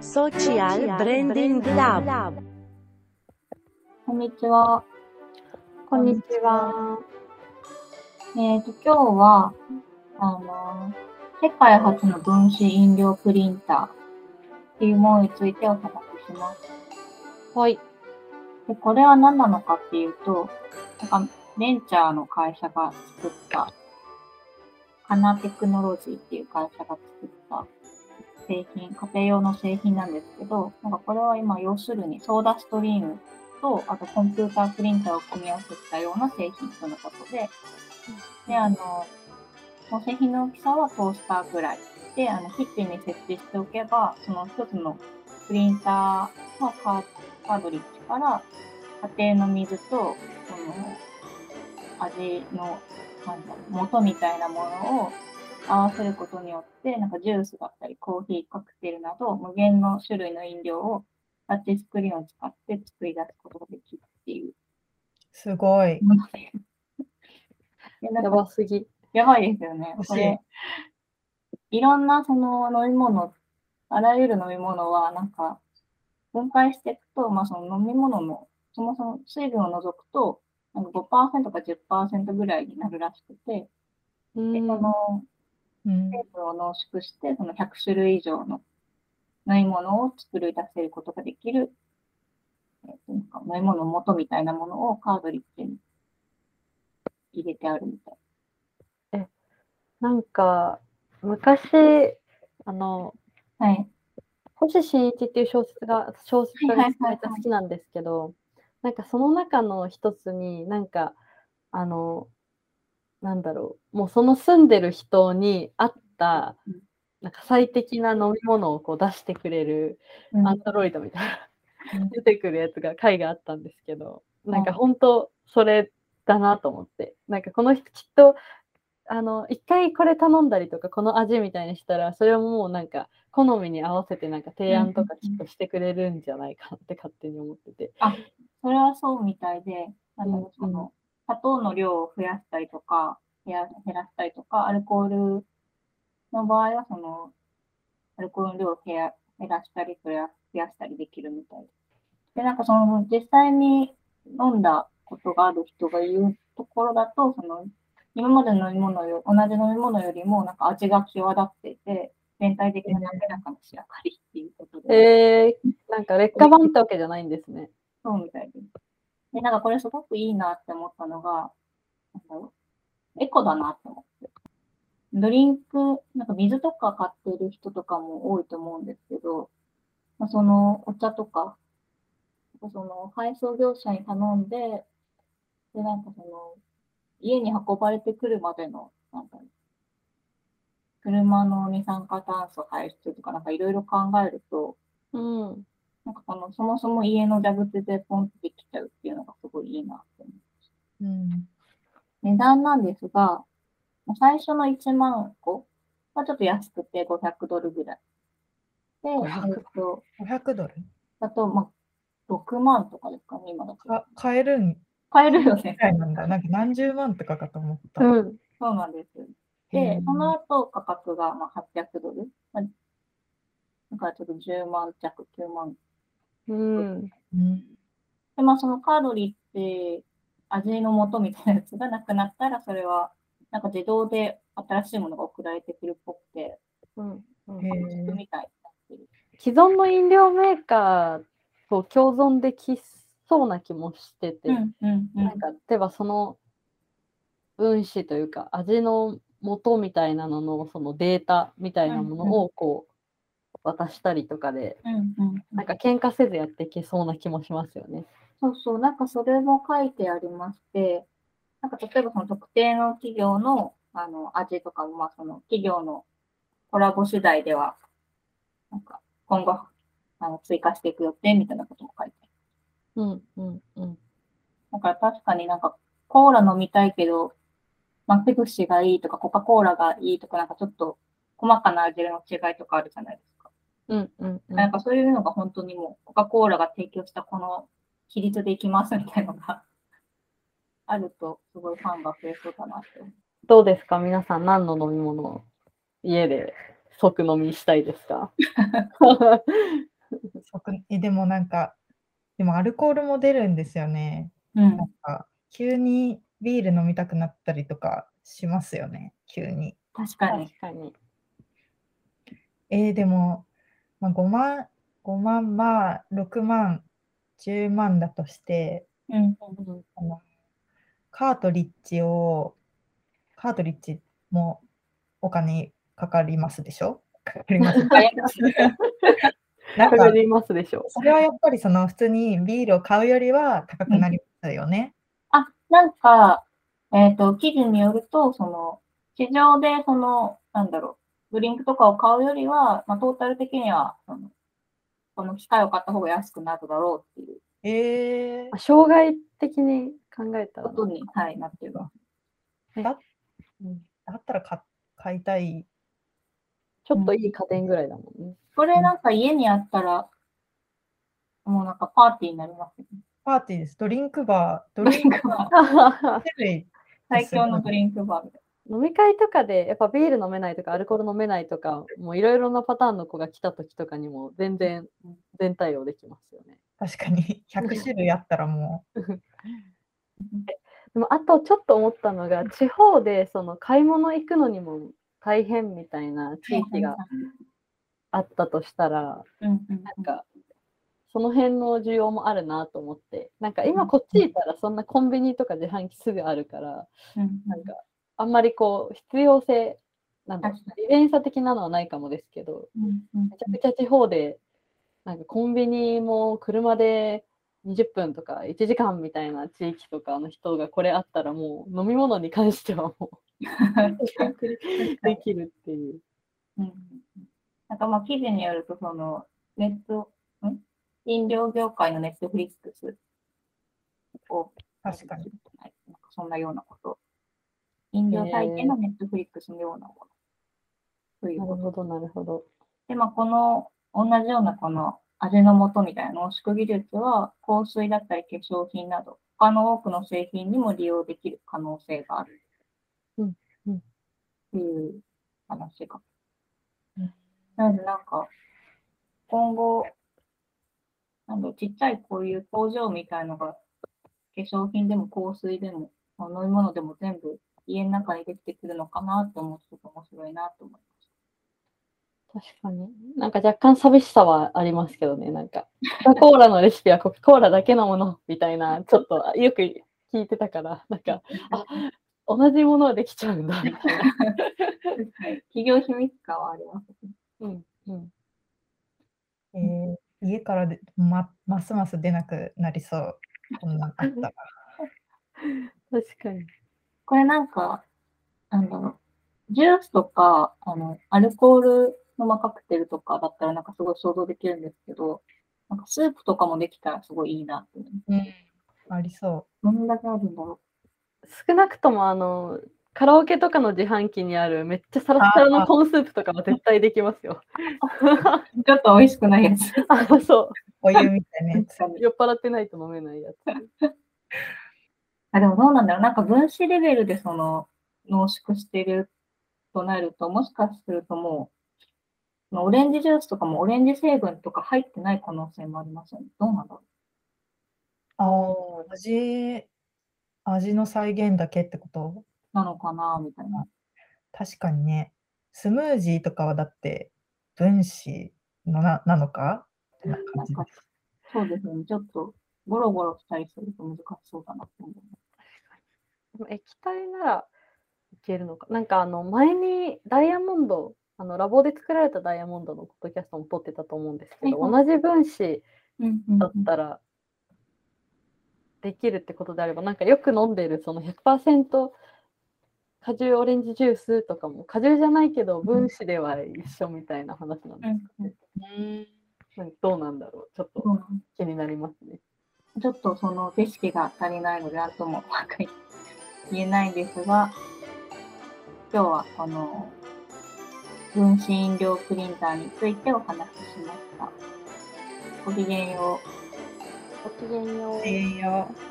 Social Branding Lab こんにちは。こんにちは。えっ、と、今日は、あの、世界初の分子飲料プリンターっていうものについてお話しします。はい。で、これは何なのかっていうと、なんか、ベンチャーの会社が作った、カナテクノロジーっていう会社が作った製品、家庭用の製品なんですけど、なんかこれは今、要するにソーダストリームと、あとコンピュータープリンターを組み合わせたような製品とのことで、で、あの、その製品の大きさはトースターぐらい。で、あの、キッチンに設置しておけば、その一つのプリンターのカーカードリッジから、家庭の水と、その、味の、なんだ、元みたいなものを合わせることによって、なんかジュースだったり、コーヒー、カクテルなど、無限の種類の飲料をタッチスクリーンを使って作り出すことができるっていうすごい。やかばすぎ。やばいですよね。これ、いろんなその飲み物、あらゆる飲み物は、なんか、分解していくと、まあその飲み物の、そもそも水分を除くと、なんか5%か10%ぐらいになるらしくて、うんで、そのうん成分を濃縮して、その100種類以上の飲み物を作り出せることができる、えっとなんか飲み物の元みたいなものをカードリッジに入れてあるみたい。なんか、昔、あの、はい。星新一っていう小説が、小説がめっちゃ好きなんですけど、なんかその中の一つに、なんか、あの、なんだろう、もうその住んでる人に合ったうん、なんか最適な飲み物をこう出してくれるうん。アンドロイドみたいな、うん。出てくるやつが、回があったんですけど、なんかうん。本当それだなと思って、なんかこの人きっと、あの、一回これ頼んだりとか、この味みたいにしたら、それをもうなんか、好みに合わせてなんか提案とかきっとしてくれるんじゃないかなって勝手に思ってて。それはそうみたいで、あうん。の、その、砂糖の量を増やしたりとか、減らしたりとか、アルコールの場合は、その、アルコールの量を減らしたり、増やしたりできるみたいです。で、なんかその、実際に飲んだことがある人が言うところだと、その、今までの飲み物よ、同じ飲み物よりも、なんか味が際立っていて、全体的な滑らかな仕上がりっていうことで。えー、なんか劣化版ってわけじゃないんですね。なんかこれすごくいいなって思ったのが、エコだなって思って。ドリンク、なんか水とか買ってる人とかも多いと思うんですけど、まあ、そのお茶とか、その配送業者に頼んで、で、なんかその、家に運ばれてくるまでの、なんか、車の二酸化炭素排出とかなんかいろいろ考えると、うん。なんかこの、そもそも家の蛇口でポンってできちゃうっていうのがすごいいいなって思う。うん値段なんですが、まあ最初の1万個はちょっと安くて500ドルぐらい。で、500えっと、500ドル？だと、まあ、6万とかですかね、今だ買えるん？買えるよねなんだ。なんか何十万とかかと思った。うん。そうなんです。でその後価格がまあ800ドル？まあだからちょっと10万弱、9万。うん。うんで、まあそのカードリッジ、味の素みたいなやつがなくなったら、それはなんか自動で新しいものが送られてくるっぽくて、うん。うんみたいになってる。既存の飲料メーカーと共存できそうな気もしてて、うんうんうんなんか例えばその分子というか味の元みたいなののそのデータみたいなものをこう渡したりとかで、うんうんなんか喧嘩せずやっていけそうな気もしますよね。そうそう、なんかそれも書いてありまして、なんか例えばその特定の企業のあの味とかも、まあその企業のコラボ次第では、なんか今後あの追加していく予定みたいなことも書いてある。うんうんうん。だから確かになんかコーラ飲みたいけど、まあ、ペプシがいいとかコカ・コーラがいいとかなんかちょっと細かな味の違いとかあるじゃないですか。うんうんうんなんかそういうのが本当にもうコカ・コーラが提供したこの比率でいきますみたいなのが あるとすごいファンが増えそうだなって。どうですか？皆さん何の飲み物を家で即飲みしたいですか？えでもなんか、でもアルコールも出るんですよね。うんなんか、急にビール飲みたくなったりとかしますよね、急に。確かに。確かに。えーでも、まあ、5万、5万、まあ、6万、10万だとして、うん。うんあのカートリッジを、カートリッジもお金かかりますでしょ？かかります。なんかかか、りますでしょそれはやっぱりその普通にビールを買うよりは高くなりますよね。あ、なんか、えっ、と、記事によると、その、市場で、その、なんだろう、ドリンクとかを買うよりは、まあ、トータル的には、その、この機械を買った方が安くなるだろうっていうえあ障害的に考えたら。ことに、はい、なってるわ。ー、だうんだったら買買いたい。ちょっといい家電ぐらいだもんね。これなんか家にあったら、もうなんかパーティーになりますよね。パーティーです。ドリンクバー、ドドリンクバー。最強のドリンクバーみたい飲み会とかでやっぱビール飲めないとかアルコール飲めないとかもういろいろなパターンの子が来た時とかにも全然全対応できますよね。確かに。100種類あったらも でもあとちょっと思ったのが地方でその買い物行くのにも大変みたいな地域があったとしたらなんかその辺の需要もあるなと思って。なんか今こっちいたらそんなコンビニとか自販機すぐあるからうん。なんかあんまりこう必要性なんだ利便さ的なのはないかもですけどめちゃくちゃ地方でなんかコンビニも車で20分とか1時間みたいな地域とかの人がこれあったらもう飲み物に関してはもうできるっていう。うんうんなんかまあ記事によると、その、ネット、ん？飲料業界のネットフリックスを、確かに。はいなんかそんなようなこと。飲料体験のネットフリックスのようなもの。というなるほど、なるほど。で、まあ、この、同じようなこの味の素みたいな濃縮技術は、香水だったり化粧品など、他の多くの製品にも利用できる可能性がある。うんうんっていう話が。うんなので、なんか、今後、なんだちっちゃいこういう工場みたいのが、化粧品でも香水でも、まあ飲み物でも全部家の中にできてくるのかなと思って、面白いなと思いました。確かに。なんか若干寂しさはありますけどね。なんか、コカ・コーラのレシピはコカ・コーラだけのものみたいな、ちょっとよく聞いてたから、なんか、あ同じものはできちゃうんだみたいな。企業秘密感はありますね。うんうん、えー家からでまますます出なくなりそう。こんなんあったら。確かに。これなんか、なんだろう、ジュースとか、あの、アルコールのまカクテルとかだったらなんかすごい想像できるんですけど、なんかスープとかもできたらすごいいいなって思います。うん。ありそどんだけあるんだろ少なくともあのカラオケとかの自販機にあるめっちゃサラサラのコーンスープとかは絶対できますよ。う。ちょっと美味しくないやつ。あそう。う。お湯みたいなやつ。酔っ払ってないと飲めないやつ。あ、でもどうなんだろう。なんか分子レベルでその濃縮してるとなると、もしかするともう、オレンジジュースとかもオレンジ成分とか入ってない可能性もありますよね。どうなんだろああ、味、味の再現だけってこと？う。なのかなみたいな。確かにね。スムージーとかはだって分子のななのか？な感じ。そうですね。ちょっとゴロゴロしたりすると難しそうだなって思う。でも液体ならいけるのか。なんかあの前にダイヤモンド、あのラボで作られたダイヤモンドのポッドキャストも撮ってたと思うんですけど、はい同じ分子だったらできるってことであれば、なんかよく飲んでるその100%果汁オレンジジュースとかも果汁じゃないけど分子では一緒みたいな話なんですかね。なんかどうなんだろうちょっとうん気になりますね。ちょっとその知識が足りないので、あともばかり言えないんですが、今日はこの分子飲料プリンターについてお話ししました。ごきげんよう。ごきげんよう。栄養。「